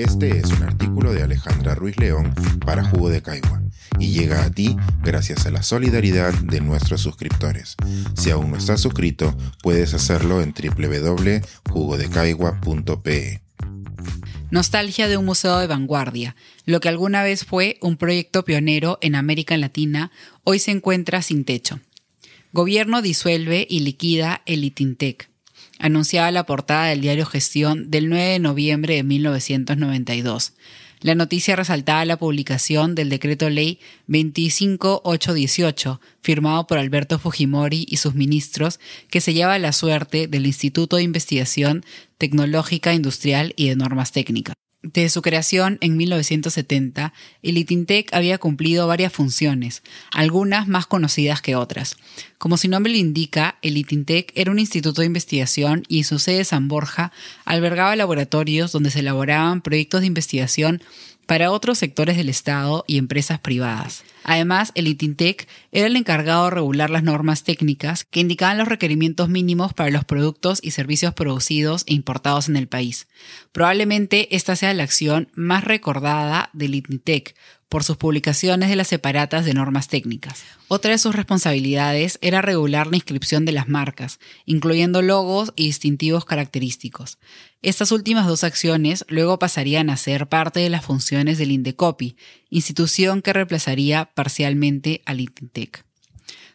Este es un artículo de Alejandra Ruiz León para Jugo de Caigua y llega a ti gracias a la solidaridad de nuestros suscriptores. Si aún no estás suscrito, puedes hacerlo en www.jugodecaigua.pe. Nostalgia de un museo de vanguardia. Lo que alguna vez fue un proyecto pionero en América Latina, hoy se encuentra sin techo. Gobierno disuelve y liquida el ITINTEC anunciaba la portada del diario Gestión del 9 de noviembre de 1992. La noticia resaltaba la publicación del decreto ley 25818, firmado por Alberto Fujimori y sus ministros, que sellaba la suerte del Instituto de Investigación Tecnológica Industrial y de Normas Técnicas. Desde su creación en 1970, el ITINTEC había cumplido varias funciones, algunas más conocidas que otras. Como su nombre lo indica, el ITINTEC era un instituto de investigación y en su sede San Borja albergaba laboratorios donde se elaboraban proyectos de investigación para otros sectores del Estado y empresas privadas. Además, el ITINTEC era el encargado de regular las normas técnicas que indicaban los requerimientos mínimos para los productos y servicios producidos e importados en el país. Probablemente esta sea la acción más recordada del ITINTEC, por sus publicaciones de las separatas de normas técnicas. Otra de sus responsabilidades era regular la inscripción de las marcas, incluyendo logos y distintivos característicos. Estas últimas dos acciones luego pasarían a ser parte de las funciones del INDECOPI, institución que reemplazaría parcialmente al ITINTEC.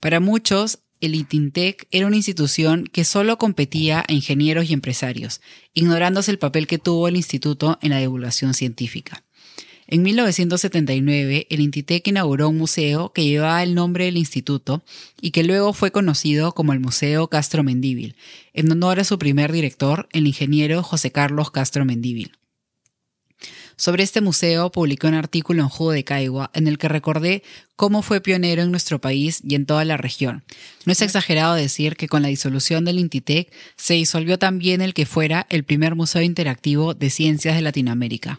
Para muchos, el ITINTEC era una institución que solo competía a ingenieros y empresarios, ignorándose el papel que tuvo el instituto en la divulgación científica. En 1979, el Intitec inauguró un museo que llevaba el nombre del instituto y que luego fue conocido como el Museo Castro Mendíbil, en honor a su primer director, el ingeniero José Carlos Castro Mendíbil. Sobre este museo publiqué un artículo en Jugo de Caigua en el que recordé cómo fue pionero en nuestro país y en toda la región. No es exagerado decir que con la disolución del Intitec se disolvió también el que fuera el primer museo interactivo de ciencias de Latinoamérica.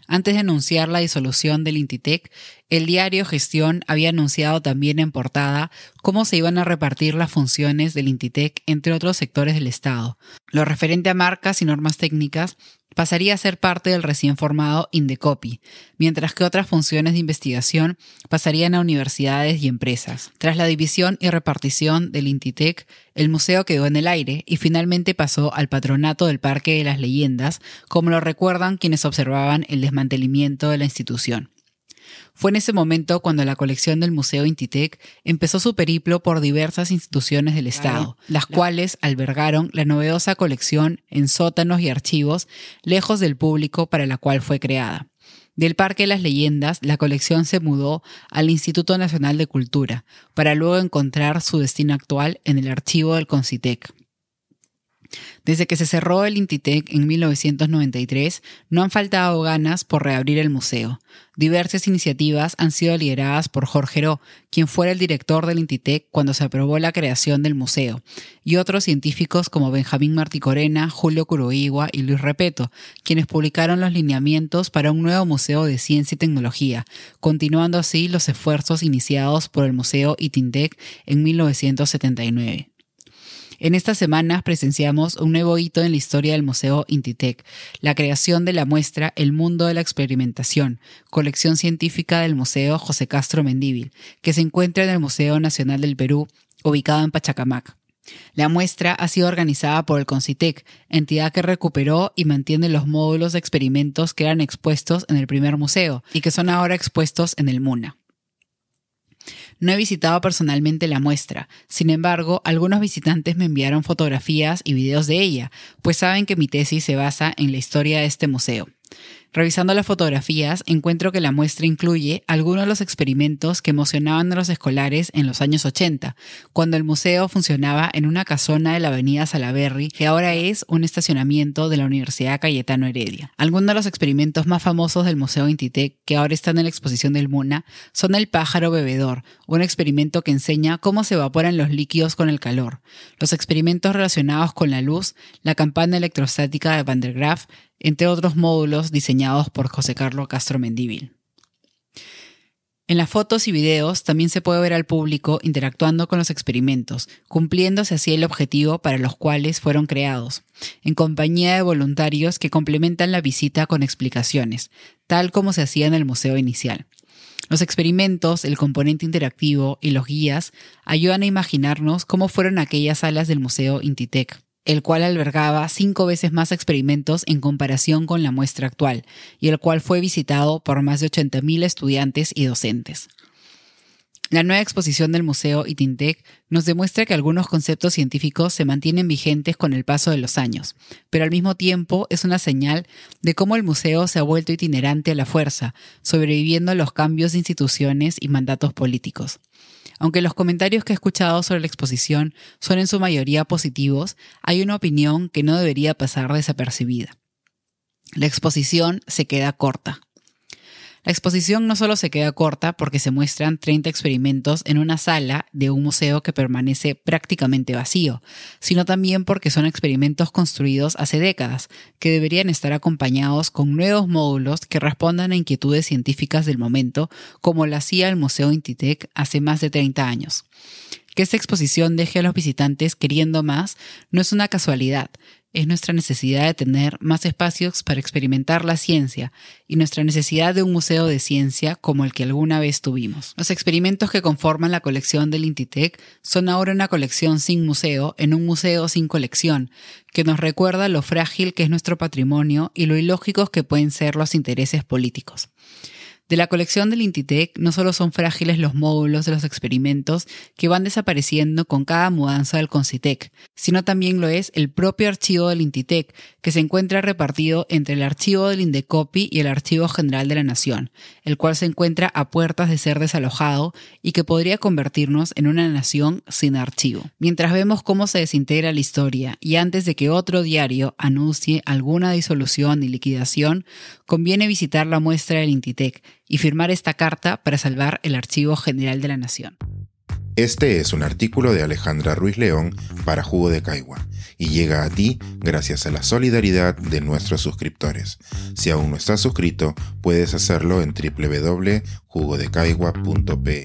Antes de anunciar la disolución del Intitec, el diario Gestión había anunciado también en portada cómo se iban a repartir las funciones del Intitec entre otros sectores del Estado. Lo referente a marcas y normas técnicas pasaría a ser parte del recién formado Indecopi, mientras que otras funciones de investigación pasarían a universidades y empresas. Tras la división y repartición del Intitec, el museo quedó en el aire y finalmente pasó al patronato del Parque de las Leyendas, como lo recuerdan quienes observaban el desmantelamiento de la institución. Fue en ese momento cuando la colección del Museo Intitec empezó su periplo por diversas instituciones del Estado, las cuales albergaron la novedosa colección en sótanos y archivos lejos del público para la cual fue creada. Del Parque de las Leyendas, la colección se mudó al Instituto Nacional de Cultura, para luego encontrar su destino actual en el archivo del Concitec. Desde que se cerró el Intitec en 1993, no han faltado ganas por reabrir el museo. Diversas iniciativas han sido lideradas por Jorge Ro, quien fuera el director del Intitec cuando se aprobó la creación del museo, y otros científicos como Benjamín Martí Corena, Julio Curuigua y Luis Repeto, quienes publicaron los lineamientos para un nuevo museo de ciencia y tecnología, continuando así los esfuerzos iniciados por el Museo Itintec en 1979. En estas semanas presenciamos un nuevo hito en la historia del Museo Intitec, la creación de la muestra El Mundo de la Experimentación, colección científica del Museo José Castro Mendíbil, que se encuentra en el Museo Nacional del Perú, ubicado en Pachacamac. La muestra ha sido organizada por el Concitec, entidad que recuperó y mantiene los módulos de experimentos que eran expuestos en el primer museo y que son ahora expuestos en el MUNA. No he visitado personalmente la muestra, sin embargo, algunos visitantes me enviaron fotografías y videos de ella, pues saben que mi tesis se basa en la historia de este museo. Revisando las fotografías, encuentro que la muestra incluye algunos de los experimentos que emocionaban a los escolares en los años 80, cuando el museo funcionaba en una casona de la avenida Salaberry, que ahora es un estacionamiento de la Universidad Cayetano Heredia. Algunos de los experimentos más famosos del Museo Intitec, que ahora están en la exposición del MUNA, son el pájaro bebedor, un experimento que enseña cómo se evaporan los líquidos con el calor, los experimentos relacionados con la luz, la campana electrostática de Van der Graaf, entre otros módulos diseñados por José Carlos Castro Mendíbil. En las fotos y videos también se puede ver al público interactuando con los experimentos, cumpliéndose así el objetivo para los cuales fueron creados, en compañía de voluntarios que complementan la visita con explicaciones, tal como se hacía en el museo inicial. Los experimentos, el componente interactivo y los guías ayudan a imaginarnos cómo fueron aquellas salas del Museo Intitec, el cual albergaba cinco veces más experimentos en comparación con la muestra actual, y el cual fue visitado por más de 80.000 estudiantes y docentes. La nueva exposición del Museo Itintec nos demuestra que algunos conceptos científicos se mantienen vigentes con el paso de los años, pero al mismo tiempo es una señal de cómo el museo se ha vuelto itinerante a la fuerza, sobreviviendo a los cambios de instituciones y mandatos políticos. Aunque los comentarios que he escuchado sobre la exposición son en su mayoría positivos, hay una opinión que no debería pasar desapercibida. La exposición se queda corta. La exposición no solo se queda corta porque se muestran 30 experimentos en una sala de un museo que permanece prácticamente vacío, sino también porque son experimentos construidos hace décadas, que deberían estar acompañados con nuevos módulos que respondan a inquietudes científicas del momento, como lo hacía el Museo Intitec hace más de 30 años. Que esta exposición deje a los visitantes queriendo más no es una casualidad, es nuestra necesidad de tener más espacios para experimentar la ciencia y nuestra necesidad de un museo de ciencia como el que alguna vez tuvimos. Los experimentos que conforman la colección del Intitec son ahora una colección sin museo en un museo sin colección, que nos recuerda lo frágil que es nuestro patrimonio y lo ilógicos que pueden ser los intereses políticos. De la colección del Intitec no solo son frágiles los módulos de los experimentos que van desapareciendo con cada mudanza del Concitec, sino también lo es el propio archivo del Intitec, que se encuentra repartido entre el archivo del Indecopi y el Archivo General de la Nación, el cual se encuentra a puertas de ser desalojado y que podría convertirnos en una nación sin archivo. Mientras vemos cómo se desintegra la historia y antes de que otro diario anuncie alguna disolución y liquidación, conviene visitar la muestra del Intitec y firmar esta carta para salvar el Archivo General de la Nación. Este es un artículo de Alejandra Ruiz León para Jugo de Caigua y llega a ti gracias a la solidaridad de nuestros suscriptores. Si aún no estás suscrito, puedes hacerlo en www.jugodecaigua.pe.